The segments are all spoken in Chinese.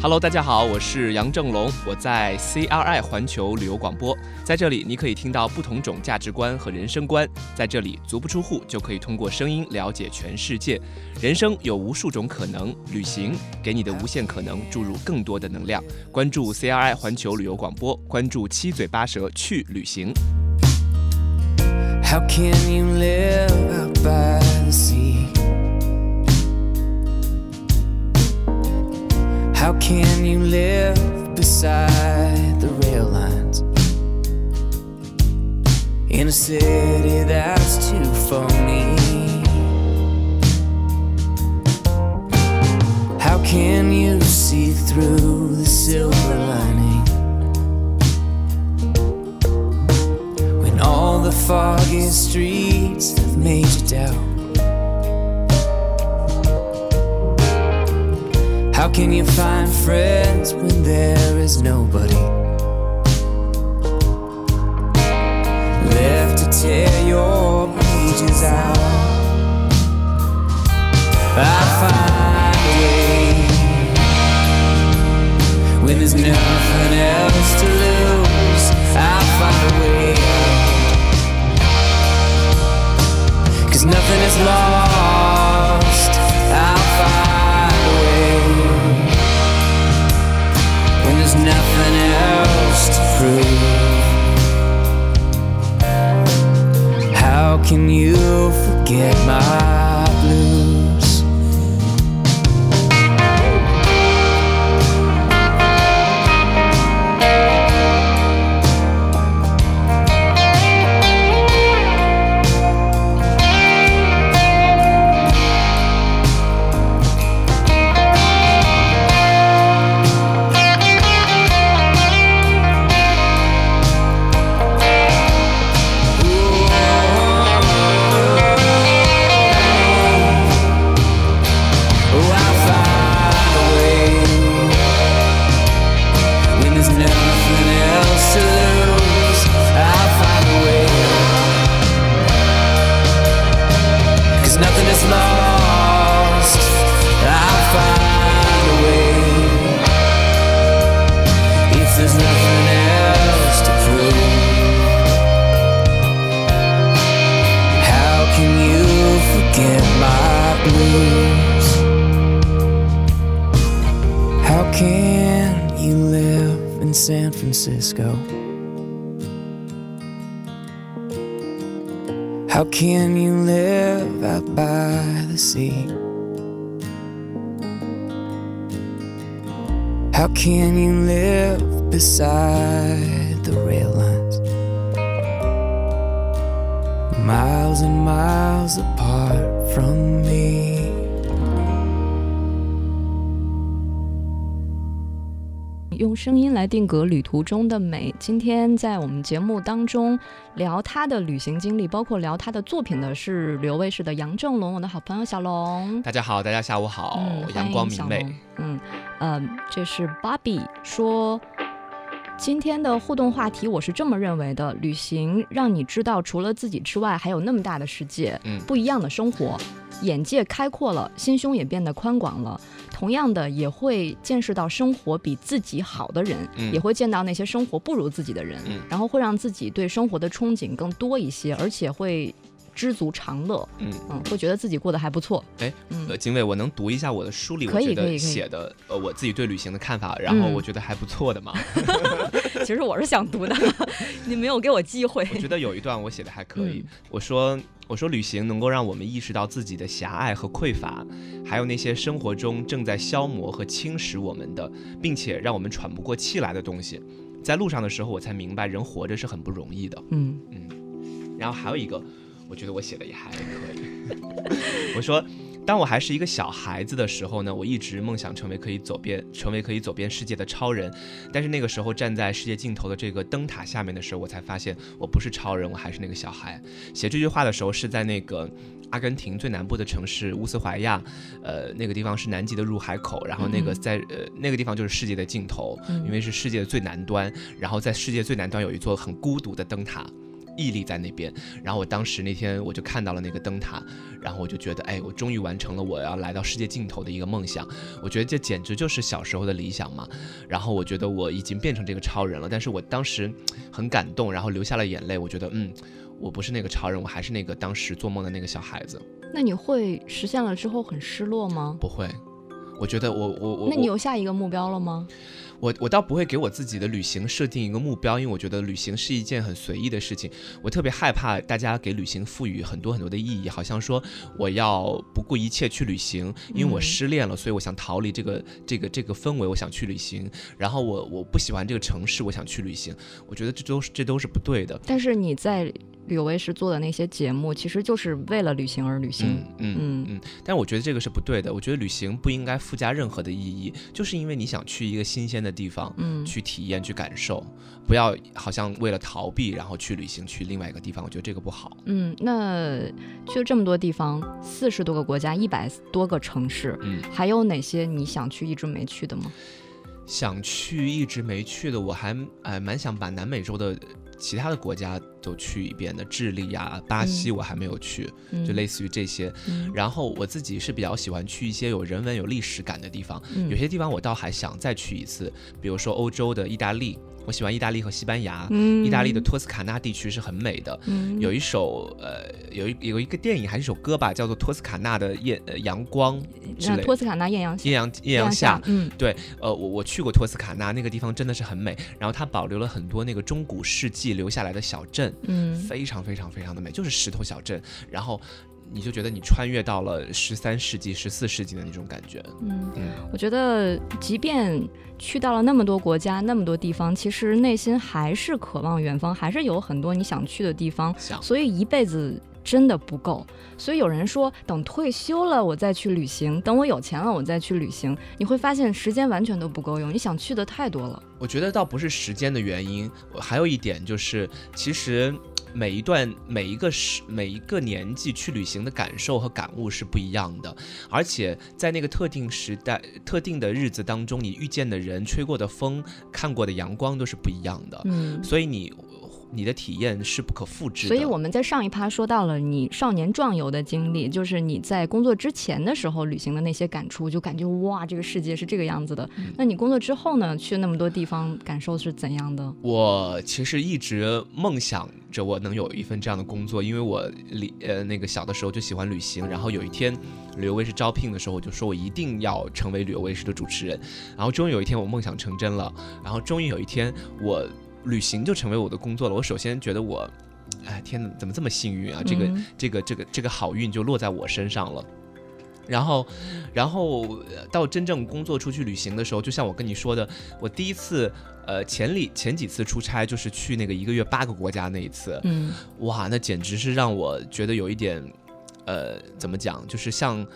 Hello，大家好，我是杨正龙，我在 CRI 环球旅游广播，在这里你可以听到不同种价值观和人生观，在这里足不出户就可以通过声音了解全世界。人生有无数种可能，旅行给你的无限可能注入更多的能量。关注 CRI 环球旅游广播，关注七嘴八舌去旅行。How can you live by the sea? How can you live beside the rail lines? In a city that's too phony. How can you see through the silver lining? When all the foggy streets have made you doubt. How can you find friends when there is nobody left to tear your pages out? I find a way when there's nothing else to lose. I find a way Cause nothing is lost. Else to prove. How can you forget my there's nothing else to prove. How can you forget my blues? How can you live in San Francisco? How can you live out by the sea? How can you live beside the rail lines? Miles and miles apart from me. 用声音来定格旅途中的美。今天在我们节目当中聊他的旅行经历，包括聊他的作品的是旅游卫视的杨正龙，我的好朋友小龙。大家好，大家下午好，嗯，阳光明媚。嗯，呃，这是芭比说。今天的互动话题，我是这么认为的：旅行让你知道，除了自己之外，还有那么大的世界，嗯不一样的生活，眼界开阔了，心胸也变得宽广了。同样的，也会见识到生活比自己好的人，嗯也会见到那些生活不如自己的人，嗯然后会让自己对生活的憧憬更多一些，而且会知足常乐，嗯，嗯，会觉得自己过得还不错。哎，嗯呃，经纬，我能读一下我的书里我觉得写的呃我自己对旅行的看法，然后嗯我觉得还不错的嘛。其实我是想读的，你没有给我机会。我觉得有一段我写的还可以嗯，我说我说旅行能够让我们意识到自己的狭隘和匮乏，还有那些生活中正在消磨和侵蚀我们的，并且让我们喘不过气来的东西。在路上的时候，我才明白人活着是很不容易的。嗯嗯然后还有一个，我觉得我写的也还可以。我说，当我还是一个小孩子的时候呢，我一直梦想成为可以走遍、成为可以走遍世界的超人。但是那个时候站在世界尽头的这个灯塔下面的时候，我才发现我不是超人，我还是那个小孩。写这句话的时候是在那个。阿根廷最南部的城市乌斯怀亚，呃，那个地方是南极的入海口，然后那个嗯在呃那个地方就是世界的尽头，嗯因为是世界的最南端，然后在世界最南端有一座很孤独的灯塔，屹立在那边。然后我当时那天我就看到了那个灯塔，然后我就觉得，哎，我终于完成了我要来到世界尽头的一个梦想。我觉得这简直就是小时候的理想嘛。然后我觉得我已经变成这个超人了，但是我当时很感动，然后流下了眼泪。我觉得，嗯，我不是那个超人，我还是那个当时做梦的那个小孩子。那你会实现了之后很失落吗？不会，我觉得我我我。那你有下一个目标了吗？我我倒不会给我自己的旅行设定一个目标，因为我觉得旅行是一件很随意的事情。我特别害怕大家给旅行赋予很多很多的意义，好像说我要不顾一切去旅行，因为我失恋了，所以我想逃离这个这个这个氛围，我想去旅行。然后我我不喜欢这个城市，我想去旅行。我觉得这都是这都是不对的。但是你在。旅游卫视做的那些节目，其实就是为了旅行而旅行。嗯嗯嗯。但我觉得这个是不对的。我觉得旅行不应该附加任何的意义，就是因为你想去一个新鲜的地方，嗯，去体验、去感受，不要好像为了逃避，然后去旅行去另外一个地方。我觉得这个不好。嗯，那去了这么多地方，四十多个国家，一百多个城市，嗯，还有哪些你想去一直没去的吗？想去一直没去的，我还哎蛮想把南美洲的。其他的国家都去一遍的，智利呀、巴西我还没有去，就类似于这些。然后我自己是比较喜欢去一些有人文、有历史感的地方，有些地方我倒还想再去一次，比如说欧洲的意大利。我喜欢意大利和西班牙，意大利的托斯卡纳地区是很美的。有一首呃，有一有一个电影还是首歌吧，叫做《托斯卡纳的艳阳光》之类。托斯卡纳艳阳艳阳艳阳下，嗯，对，呃，我我去过托斯卡纳，那个地方真的是很美。然后它保留了很多那个中古世纪留下来的小镇，嗯，非常非常非常的美，就是石头小镇。然后。你就觉得你穿越到了十三世纪、十四世纪的那种感觉。嗯嗯，我觉得即便去到了那么多国家、那么多地方，其实内心还是渴望远方，还是有很多你想去的地方。所以一辈子真的不够。所以有人说，等退休了我再去旅行，等我有钱了我再去旅行。你会发现时间完全都不够用，你想去的太多了。我觉得倒不是时间的原因，还有一点就是，其实。每一段每一个时每一个年纪去旅行的感受和感悟是不一样的，而且在那个特定时代、特定的日子当中，你遇见的人、吹过的风、看过的阳光都是不一样的。嗯，所以你。你的体验是不可复制的。所以我们在上一趴说到了你少年壮游的经历，就是你在工作之前的时候旅行的那些感触，就感觉哇，这个世界是这个样子的。那你工作之后呢？去那么多地方，感受是怎样的？我其实一直梦想着我能有一份这样的工作，因为我里呃那个小的时候就喜欢旅行，然后有一天旅游卫视招聘的时候，我就说我一定要成为旅游卫视的主持人。然后终于有一天我梦想成真了，然后终于有一天我。旅行就成为我的工作了。我首先觉得我，哎天哪，怎么这么幸运啊？这个这个这个这个好运就落在我身上了。然后，然后到真正工作出去旅行的时候，就像我跟你说的，我第一次，呃，前里前几次出差就是去那个一个月八个国家那一次，嗯，哇，那简直是让我觉得有一点，呃，怎么讲，就是像。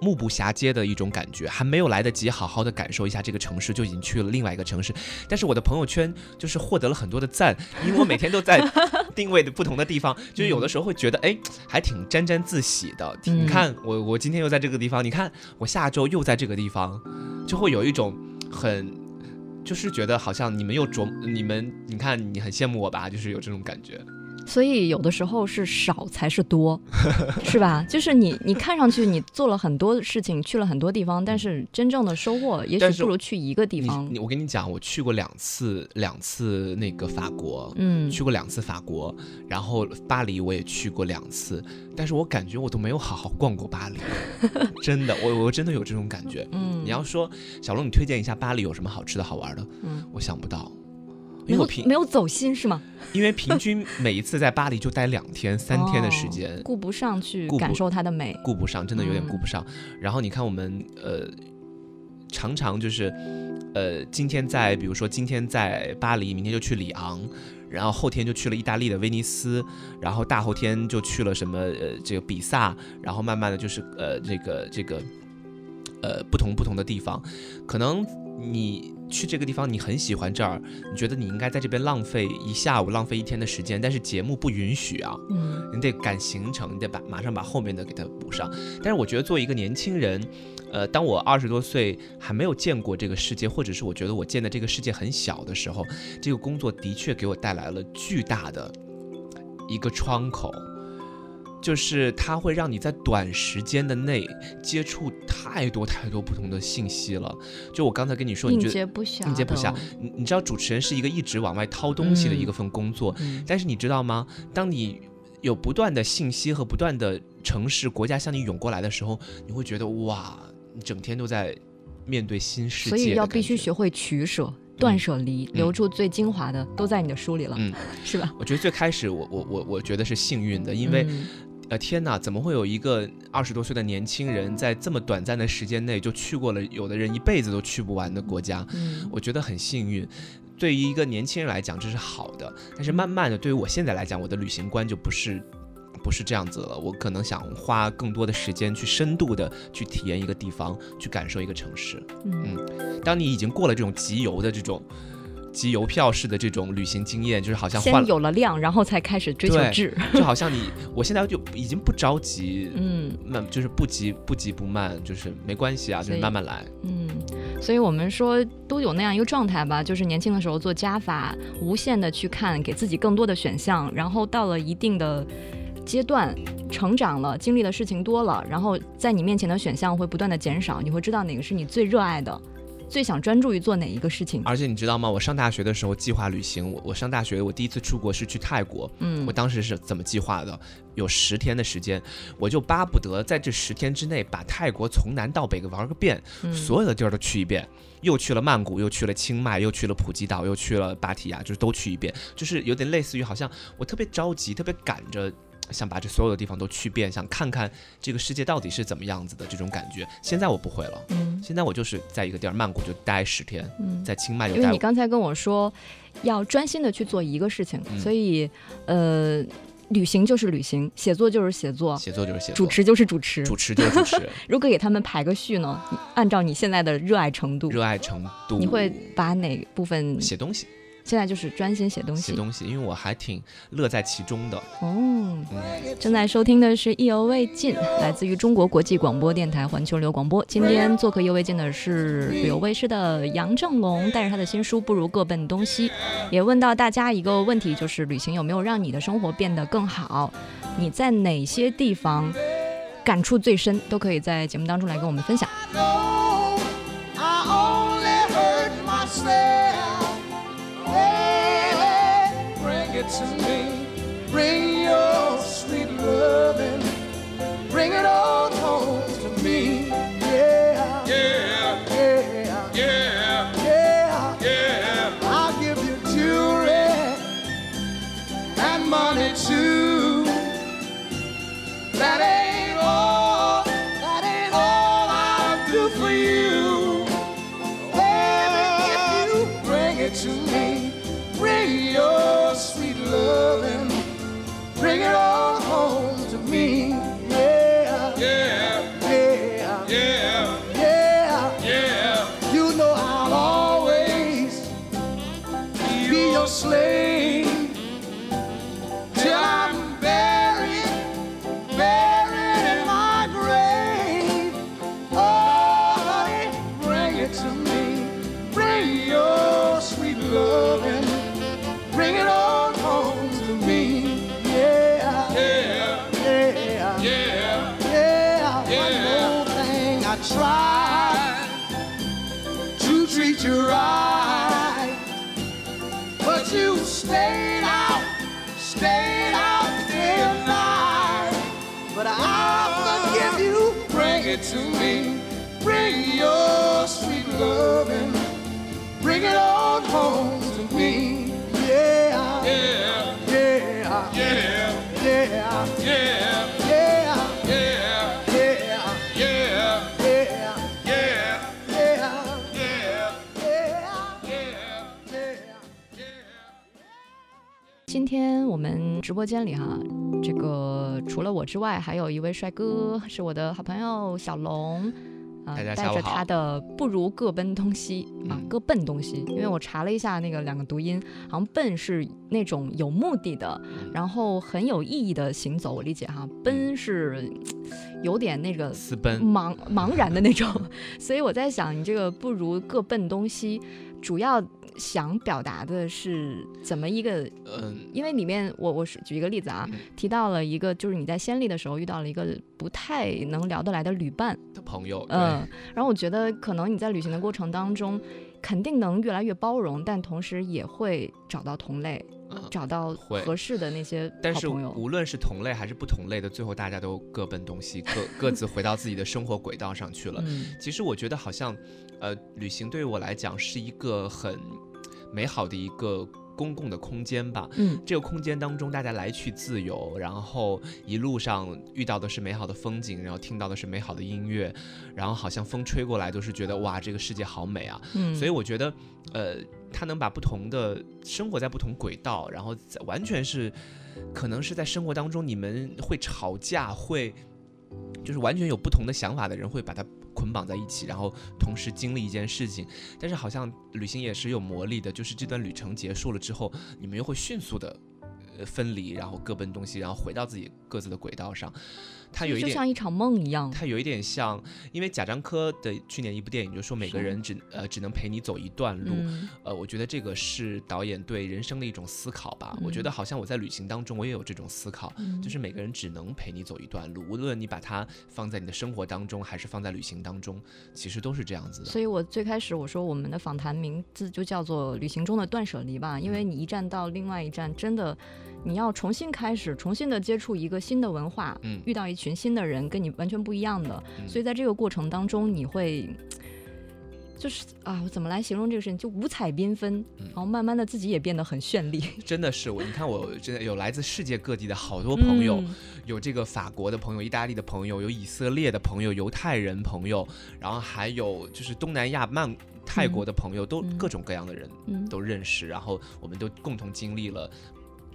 目不暇接的一种感觉，还没有来得及好好的感受一下这个城市，就已经去了另外一个城市。但是我的朋友圈就是获得了很多的赞，因为我每天都在 定位的不同的地方，就是有的时候会觉得，哎，还挺沾沾自喜的。你看我，我今天又在这个地方，你看我下周又在这个地方，就会有一种很，就是觉得好像你们又琢，你们，你看你很羡慕我吧，就是有这种感觉。所以有的时候是少才是多，是吧？就是你你看上去你做了很多事情，去了很多地方，但是真正的收获也许不如去一个地方。你我跟你讲，我去过两次两次那个法国，嗯，去过两次法国，然后巴黎我也去过两次，但是我感觉我都没有好好逛过巴黎，真的，我我真的有这种感觉。嗯，你要说小龙，你推荐一下巴黎有什么好吃的好玩的？嗯，我想不到。没有平没有走心是吗？因为平均每一次在巴黎就待两天三天的时间，顾不上去感受它的美，顾不上，真的有点顾不上。然后你看我们呃，常常就是呃，今天在比如说今天在巴黎，明天就去里昂，然后后天就去了意大利的威尼斯，然后大后天就去了什么呃这个比萨，然后慢慢的就是呃这个这个呃不同不同的地方，可能你。去这个地方，你很喜欢这儿，你觉得你应该在这边浪费一下午、浪费一天的时间，但是节目不允许啊，嗯，你得赶行程，你得把马上把后面的给它补上。但是我觉得作为一个年轻人，呃，当我二十多岁还没有见过这个世界，或者是我觉得我见的这个世界很小的时候，这个工作的确给我带来了巨大的一个窗口。就是它会让你在短时间的内接触太多太多不同的信息了。就我刚才跟你说，你觉得不暇，应接不暇。你你知道主持人是一个一直往外掏东西的一个份工作，但是你知道吗？当你有不断的信息和不断的城市国家向你涌过来的时候，你会觉得哇，你整天都在面对新世界。所以要必须学会取舍。断舍离，留住最精华的，都在你的书里了，嗯，是吧？我觉得最开始，我我我我觉得是幸运的，因为，呃，天哪，怎么会有一个二十多岁的年轻人，在这么短暂的时间内就去过了有的人一辈子都去不完的国家？嗯，我觉得很幸运。对于一个年轻人来讲，这是好的，但是慢慢的，对于我现在来讲，我的旅行观就不是。不是这样子了，我可能想花更多的时间去深度的去体验一个地方，去感受一个城市。嗯，当你已经过了这种集邮的这种集邮票式的这种旅行经验，就是好像先有了量，然后才开始追求质。就好 像你，我现在就已经不着急，嗯，慢就是不急不急不慢，就是没关系啊，就是慢慢来。嗯，所以我们说都有那样一个状态吧，就是年轻的时候做加法，无限的去看，给自己更多的选项，然后到了一定的。阶段成长了，经历的事情多了，然后在你面前的选项会不断的减少，你会知道哪个是你最热爱的，最想专注于做哪一个事情。而且你知道吗？我上大学的时候计划旅行，我我上大学我第一次出国是去泰国，嗯，我当时是怎么计划的？有十天的时间，我就巴不得在这十天之内把泰国从南到北玩个遍，所有的地儿都去一遍，又去了曼谷，又去了清迈，又去了普吉岛，又去了芭提雅，就是都去一遍，就是有点类似于好像我特别着急，特别赶着。想把这所有的地方都去遍，想看看这个世界到底是怎么样子的这种感觉。现在我不会了，嗯，现在我就是在一个地儿，曼谷就待十天，嗯，在清迈就待。因为你刚才跟我说要专心的去做一个事情，所以呃，旅行就是旅行，写作就是写作，写作就是写作，主持就是主持，主持就是主持。如果给他们排个序呢？按照你现在的热爱程度，热爱程度，你会把哪部分写东西？现在就是专心写东西，写东西，因为我还挺乐在其中的。哦，正在收听的是意犹未尽，来自于中国国际广播电台环球旅游广播。今天做客意犹未尽的是旅游卫视的杨正龙，带着他的新书《不如各奔东西》，也问到大家一个问题，就是旅行有没有让你的生活变得更好？你在哪些地方感触最深？都可以在节目当中来跟我们分享。To me. Bring your sweet loving, bring it all tried to treat you right, but you stayed out, stayed out day and night. But I'll forgive you. Bring it to me. Bring your sweet loving. Bring it on home to me. Yeah. Yeah. Yeah. Yeah. Yeah. Yeah. 天我们直播间里哈，这个除了我之外，还有一位帅哥，是我的好朋友小龙，啊，带着他的不如各奔东西啊，各奔东西。因为我查了一下那个两个读音，好像奔是那种有目的的，然后很有意义的行走，我理解哈，奔是有点那个私奔、茫茫然的那种。所以我在想，你这个不如各奔东西，主要。想表达的是怎么一个？嗯，因为里面我我是举一个例子啊，嗯提到了一个就是你在先例的时候遇到了一个不太能聊得来的旅伴，的朋友，嗯，然后我觉得可能你在旅行的过程当中，肯定能越来越包容，但同时也会找到同类。找到合适的那些但是好朋友。无论是同类还是不同类的，最后大家都各奔东西，各 各自回到自己的生活轨道上去了。嗯其实我觉得好像，呃，旅行对于我来讲是一个很美好的一个公共的空间吧。嗯这个空间当中，大家来去自由，然后一路上遇到的是美好的风景，然后听到的是美好的音乐，然后好像风吹过来都是觉得哇，这个世界好美啊。嗯，所以我觉得，呃，他能把不同的生活在不同轨道，然后在完全是，可能是在生活当中你们会吵架，会就是完全有不同的想法的人会把它捆绑在一起，然后同时经历一件事情。但是好像旅行也是有魔力的，就是这段旅程结束了之后，你们又会迅速的。呃，分离，然后各奔东西，然后回到自己各自的轨道上。它有一就点像一场梦一样。它有一点像，因为贾樟柯的去年一部电影就说每个人只呃只能陪你走一段路，嗯呃，我觉得这个是导演对人生的一种思考吧。我觉嗯得好像我在旅行当中我也有这种思考，嗯就是每个人只能陪你走一段路，无论你把它放在你的生活当中，还是放在旅行当中，其实都是这样子的。所以我最开始我说我们的访谈名字就叫做“旅行中的断舍离”吧，因为你一站到另外一站，真的你要重新开始，重新的接触一个新的文化，嗯遇到一群新的人，跟你完全不一样的，嗯所以在这个过程当中，你会。就是啊，我怎么来形容这个事情？就五彩缤纷，嗯然后慢慢的自己也变得很绚丽。真的是我，你看我真的有来自世界各地的好多朋友，嗯有这个法国的朋友、意大利的朋友，有以色列的朋友、犹太人朋友，然后还有就是东南亚曼泰国的朋友，都嗯各种各样的人嗯都认识，然后我们都共同经历了。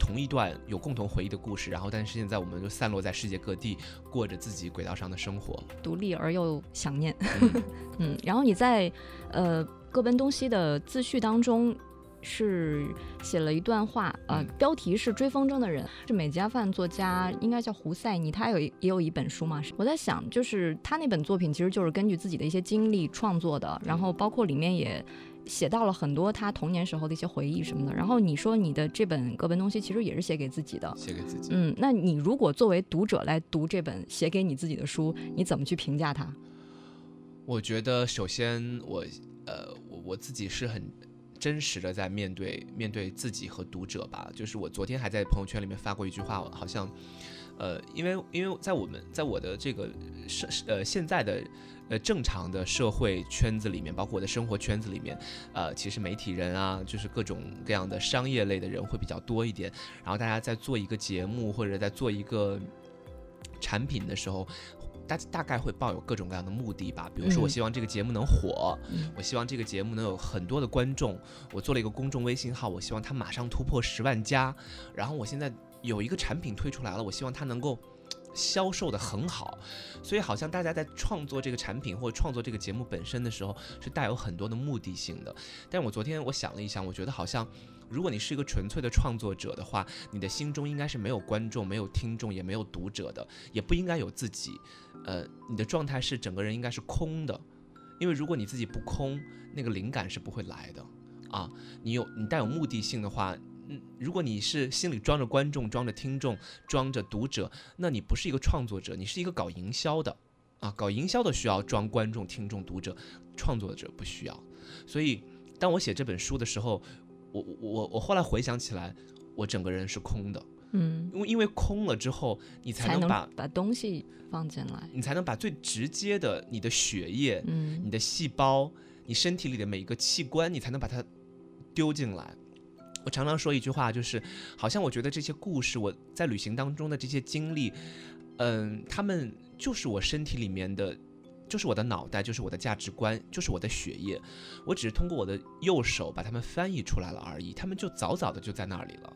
同一段有共同回忆的故事，然后但是现在我们就散落在世界各地，过着自己轨道上的生活。独立而又想念。嗯 嗯，然后你在呃各奔东西的自序当中是写了一段话，呃嗯，标题是《追风筝的人》，是美加饭作家，应该叫胡塞尼，他有也有一本书嘛。我在想，就是他那本作品其实就是根据自己的一些经历创作的，然后包括里面也。写到了很多他童年时候的一些回忆什么的，然后你说你的这本各奔东西其实也是写给自己的，写给自己。嗯，那你如果作为读者来读这本写给你自己的书，你怎么去评价它？我觉得首先我呃我我自己是很真实的在面对面对自己和读者吧，就是我昨天还在朋友圈里面发过一句话，好像呃因为因为在我们在我的这个是呃现在的。呃，正常的社会圈子里面，包括我的生活圈子里面，呃，其实媒体人啊，就是各种各样的商业类的人会比较多一点。然后大家在做一个节目或者在做一个产品的时候，大大概会抱有各种各样的目的吧。比如说，我嗯希望这个节目能火，嗯我希望这个节目能有很多的观众。我做了一个公众微信号，我希望它马上突破十万加。然后我现在有一个产品推出来了，我希望它能够。销售的很好，所以好像大家在创作这个产品或者创作这个节目本身的时候，是带有很多的目的性的。但我昨天我想了一想，我觉得好像，如果你是一个纯粹的创作者的话，你的心中应该是没有观众、没有听众、也没有读者的，也不应该有自己。呃，你的状态是整个人应该是空的，因为如果你自己不空，那个灵感是不会来的啊。你有你带有目的性的话。嗯，如果你是心里装着观众、装着听众、装着读者，那你不是一个创作者，你是一个搞营销的，啊，搞营销的需要装观众、听众、读者，创作者不需要。所以，当我写这本书的时候，我我我后来回想起来，我整个人是空的，嗯，因为因为空了之后，你才才能能把把东西放进来。你才能把最直接的你的血液、嗯你的细胞、你身体里的每一个器官，你才能把它丢进来。我常常说一句话，就是好像我觉得这些故事，我在旅行当中的这些经历，嗯，他们就是我身体里面的，就是我的脑袋，就是我的价值观，就是我的血液。我只是通过我的右手把它们翻译出来了而已，他们就早早的就在那里了。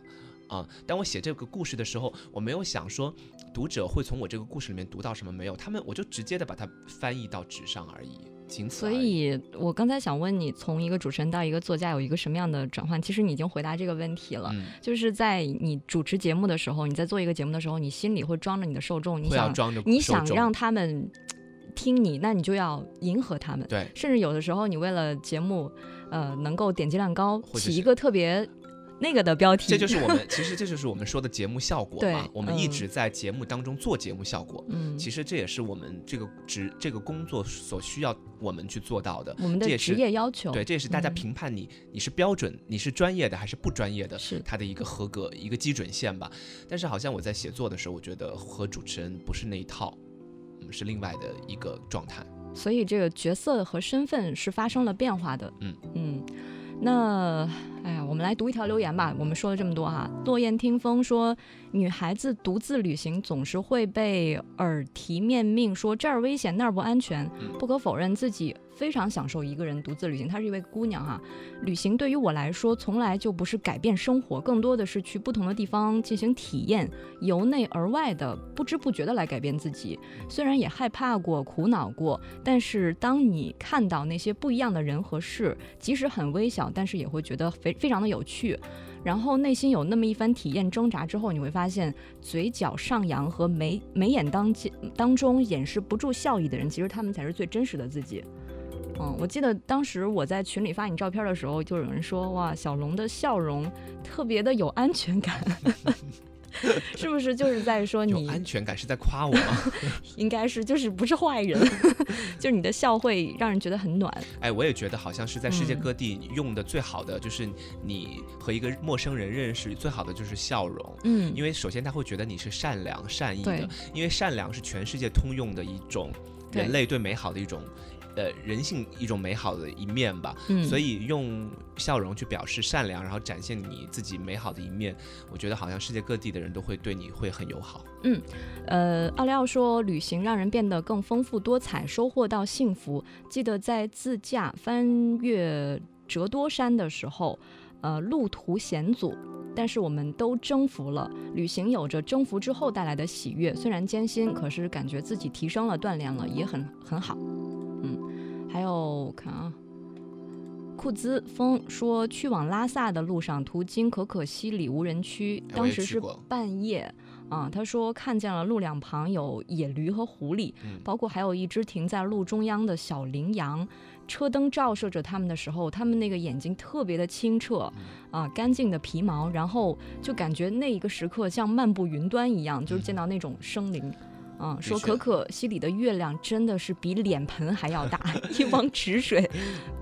啊、当我写这个故事的时候，我没有想说读者会从我这个故事里面读到什么，没有，他们我就直接的把它翻译到纸上而已，仅此所。以，我刚才想问你，从一个主持人到一个作家有一个什么样的转换？其实你已经回答这个问题了。嗯，就是在你主持节目的时候，你在做一个节目的时候，你心里会装着你的受众，你想装着你想让他们听你，那你就要迎合他们。对，甚至有的时候，你为了节目，呃，能够点击量高，起一个特别那个的标题，这就是我们 其实这就是我们说的节目效果嘛。我们一嗯直在节目当中做节目效果，嗯，其实这也是我们这个职这个工作所需要我们去做到的。我们的职业要求，对，这也是大家嗯评判你你是标准，你是专业的还是不专业的，是它的一个合格一个基准线吧。但是好像我在写作的时候，我觉得和主持人不是那一套，嗯，是另外的一个状态。所以这个角色和身份是发生了变化的。嗯嗯，那哎呀，我们来读一条留言吧。我们说了这么多哈，落雁听风说，女孩子独自旅行总是会被耳提面命说这儿危险那儿不安全。嗯不可否认，自己非常享受一个人独自旅行。她是一位姑娘哈，旅行对于我来说从来就不是改变生活，更多的是去不同的地方进行体验，由内而外的不知不觉的来改变自己。虽然也害怕过、苦恼过，但是当你看到那些不一样的人和事，即使很微小，但是也会觉得非非常的有趣。然后内心有那么一番体验挣扎之后，你会发现嘴角上扬和眉眉眼当当中掩饰不住笑意的人，其实他们才是最真实的自己。嗯，我记得当时我在群里发你照片的时候，就有人说哇，小龙的笑容特别的有安全感，是不是就是在说你安全感是在夸我吗？应该是就是不是坏人，就是你的笑会让人觉得很暖。哎，我也觉得好像是在世界嗯各地用的最好的，就是你和一个陌生人认识，最好的就是笑容。嗯，因为首先他会觉得你是善良、善意的，因为善良是全世界通用的一种人类对美好的一种，呃，人性一种美好的一面吧。嗯，所以用笑容去表示善良，然后展现你自己美好的一面，我觉得好像世界各地的人都会对你会很友好。嗯呃，奥利奥说，旅行让人变得更丰富多彩，收获到幸福。记得在自驾翻越折多山的时候，呃，路途险阻，但是我们都征服了。旅行有着征服之后带来的喜悦，虽然艰辛，可是感觉自己提升了、锻炼了，也很很好。嗯，还有看啊。库兹风说，去往拉萨的路上，途经可可西里无人区，当时是半夜啊。他说看见了路两旁有野驴和狐狸，嗯包括还有一只停在路中央的小羚羊。车灯照射着它们的时候，它们那个眼睛特别的清澈，嗯啊，干净的皮毛，然后就感觉那一个时刻像漫步云端一样，就是见到那种生灵。啊，说可可西里的月亮真的是比脸盆还要大，一汪池水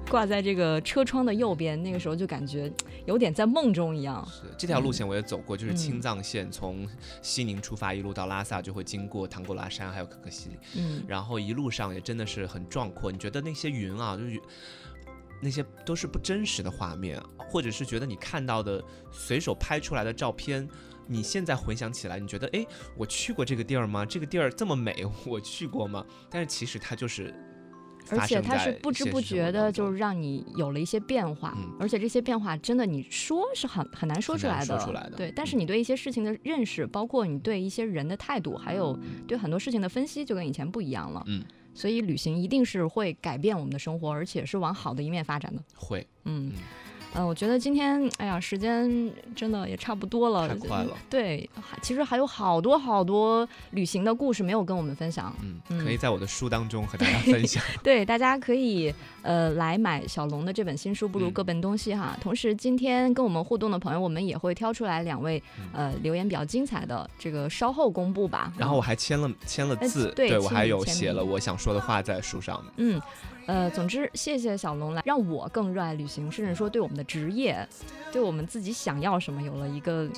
挂在这个车窗的右边，那个时候就感觉有点在梦中一样。是这条路线我也走过，就是嗯青藏线，从西宁出发，一路到拉萨，就会经过唐古拉山，还有可可西里。嗯，然后一路上也真的是很壮阔。你觉得那些云啊，就是那些都是不真实的画面，或者是觉得你看到的随手拍出来的照片，你现在回想起来，你觉得哎，我去过这个地儿吗？这个地儿这么美，我去过吗？但是其实它就是而且它是不知不觉的，就是让你有了一些变化，嗯而且这些变化真的你说是很很难说出来的，说出来的对。但是嗯你对一些事情的认识，包括你对一些人的态度，还有对很多事情的分析，就跟以前不一样了。嗯，所以旅行一定是会改变我们的生活，而且是往好的一面发展的。会嗯嗯。呃，我觉得今天，哎呀，时间真的也差不多了，太快了。对，其实还有好多好多旅行的故事没有跟我们分享。嗯，嗯可以在我的书当中和大家分享。对，大家可以呃来买小龙的这本新书，不如嗯各奔东西哈。同时，今天跟我们互动的朋友，我们也会挑出来两位嗯呃留言比较精彩的，这个稍后公布吧。然后我还签了签了哎字，对我还有写了我想说的话在书上。嗯。呃，总之，谢谢小龙来让我更热爱旅行，甚至说对我们的职业，对我们自己想要什么有了一个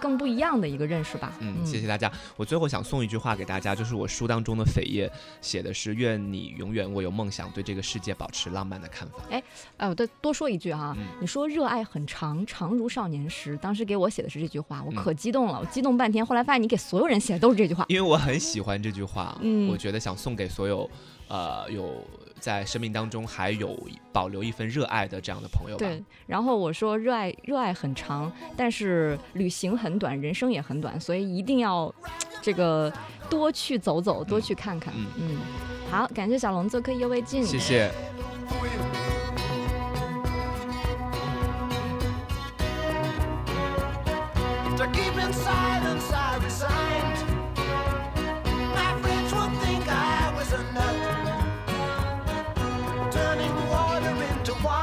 更不一样的一个认识吧。嗯，谢谢大家。我最后想送一句话给大家，就是我书当中的扉页写的是“愿你永远握有梦想，对这个世界保持浪漫的看法哎，我再多说一句哈，嗯你说热爱很长，长如少年时，当时给我写的是这句话，我嗯可激动了，我激动半天，后来发现你给所有人写的都是这句话”，。因为我很喜欢这句话，嗯我觉得想送给所有，呃，有在生命当中还有保留一份热爱的这样的朋友吧。对，然后我说热爱热爱很长，但是旅行很短，人生也很短，所以一定要这个多去走走，多去看看。嗯嗯，好，感谢小龙做客意犹未尽，谢谢。To keep in silence, I resigned. 就花